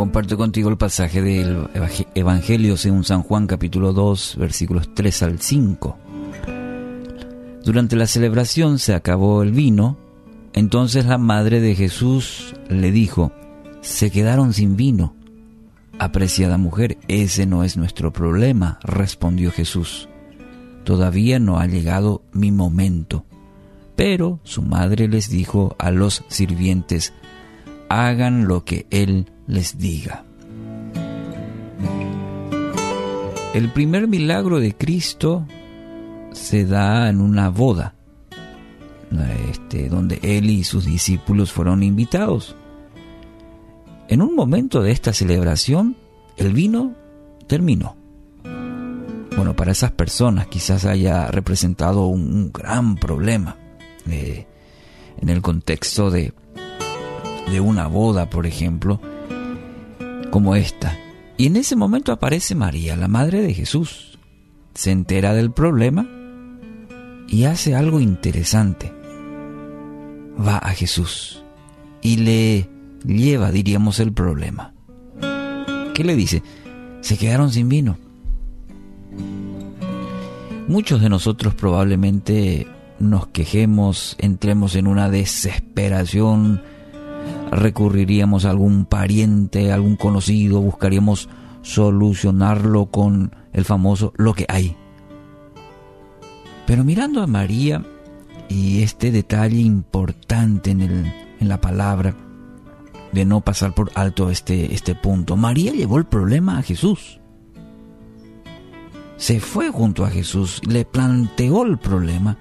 Comparto contigo el pasaje del Evangelio según San Juan capítulo 2 versículos 3 al 5. Durante la celebración se acabó el vino, entonces la madre de Jesús le dijo, se quedaron sin vino. Apreciada mujer, ese no es nuestro problema, respondió Jesús. Todavía no ha llegado mi momento. Pero su madre les dijo a los sirvientes, hagan lo que él les diga. El primer milagro de Cristo se da en una boda, este, donde él y sus discípulos fueron invitados. En un momento de esta celebración, el vino terminó. Bueno, para esas personas quizás haya representado un, gran problema eh, en el contexto de, de una boda, por ejemplo, como esta. Y en ese momento aparece María, la madre de Jesús. Se entera del problema y hace algo interesante. Va a Jesús y le lleva, diríamos, el problema. ¿Qué le dice? Se quedaron sin vino. Muchos de nosotros probablemente nos quejemos, entremos en una desesperación, recurriríamos a algún pariente, algún conocido, buscaríamos solucionarlo con el famoso lo que hay. Pero mirando a María y este detalle importante en, el, en la palabra, de no pasar por alto este, este punto, María llevó el problema a Jesús. Se fue junto a Jesús, le planteó el problema,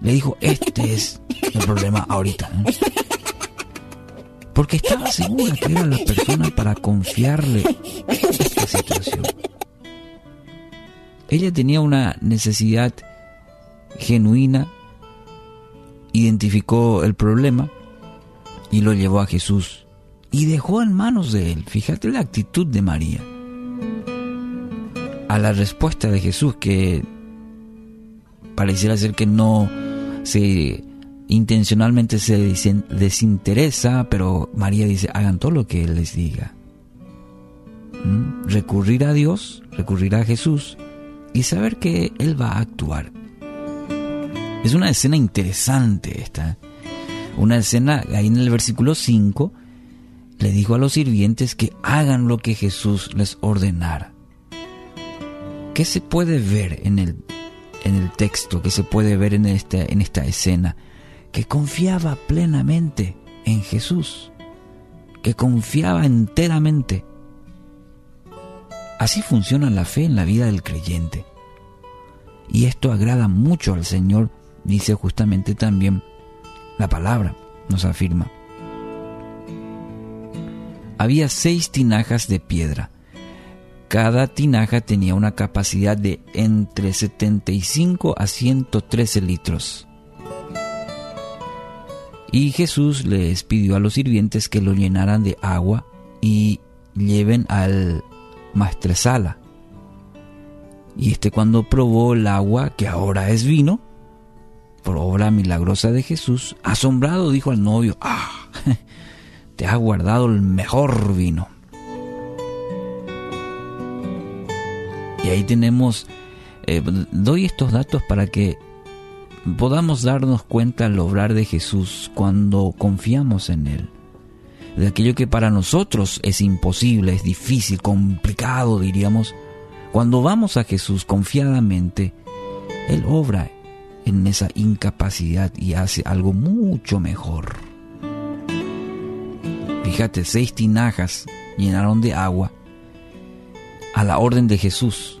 le dijo, este es el problema ahorita. ¿eh? Porque estaba segura que era la persona para confiarle esta situación. Ella tenía una necesidad genuina, identificó el problema y lo llevó a Jesús y dejó en manos de él. Fíjate la actitud de María. A la respuesta de Jesús que pareciera ser que no se intencionalmente se desinteresa, pero María dice, hagan todo lo que Él les diga. ¿Mm? Recurrir a Dios, recurrir a Jesús y saber que Él va a actuar. Es una escena interesante esta. Una escena, ahí en el versículo 5, le dijo a los sirvientes que hagan lo que Jesús les ordenara. ¿Qué se puede ver en el, en el texto? ¿Qué se puede ver en en esta escena? Que confiaba plenamente en Jesús, que confiaba enteramente. Así funciona la fe en la vida del creyente. Y esto agrada mucho al Señor, dice justamente también la palabra, nos afirma. Había seis tinajas de piedra. Cada tinaja tenía una capacidad de entre 75 a 113 litros. Y Jesús les pidió a los sirvientes que lo llenaran de agua y lleven al maestresala. Y este cuando probó el agua, que ahora es vino, por obra milagrosa de Jesús, asombrado dijo al novio, ah, te ha guardado el mejor vino. Y ahí tenemos, eh, doy estos datos para que podamos darnos cuenta al obrar de Jesús cuando confiamos en Él. De aquello que para nosotros es imposible, es difícil, complicado, diríamos. Cuando vamos a Jesús confiadamente, Él obra en esa incapacidad y hace algo mucho mejor. Fíjate, seis tinajas llenaron de agua a la orden de Jesús.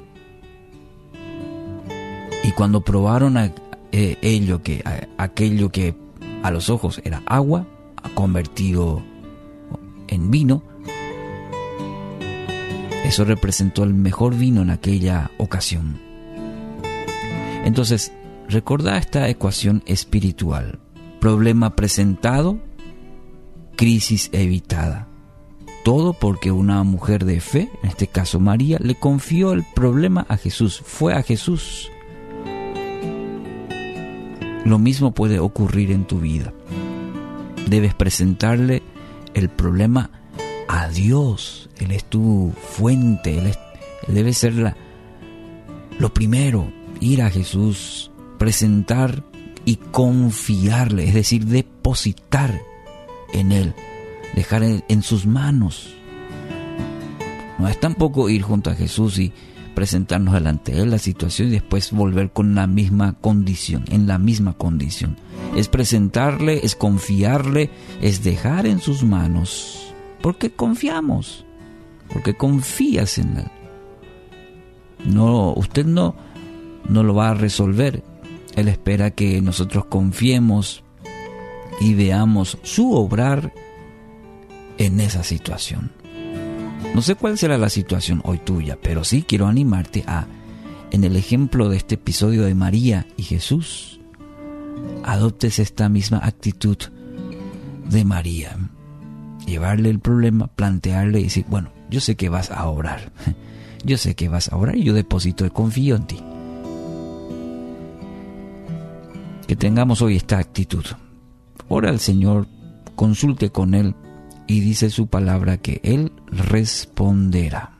Y cuando probaron a, eh, ello que, aquello que a los ojos era agua, convertido en vino. Eso representó el mejor vino en aquella ocasión. Entonces, recordá esta ecuación espiritual. Problema presentado, crisis evitada. Todo porque una mujer de fe, en este caso María, le confió el problema a Jesús. Fue a Jesús lo mismo puede ocurrir en tu vida. Debes presentarle el problema a Dios. Él es tu fuente, Él, debe ser la, lo primero, ir a Jesús, presentar y confiarle, es decir, depositar en Él, dejar en sus manos. No es tampoco ir junto a Jesús y presentarnos delante de Él la situación y después volver con la misma condición, en la misma condición. Es presentarle, es confiarle, es dejar en sus manos, porque confiamos, porque confías en Él. No, usted no, no lo va a resolver. Él espera que nosotros confiemos y veamos su obrar en esa situación. No sé cuál será la situación hoy tuya, pero sí quiero animarte a, en el ejemplo de este episodio de María y Jesús, adoptes esta misma actitud de María. Llevarle el problema, plantearle y decir, bueno, yo sé que vas a orar. Yo sé que vas a orar y yo deposito y confío en ti. Que tengamos hoy esta actitud. Ora al Señor, consulte con Él y dice su palabra que Él responderá.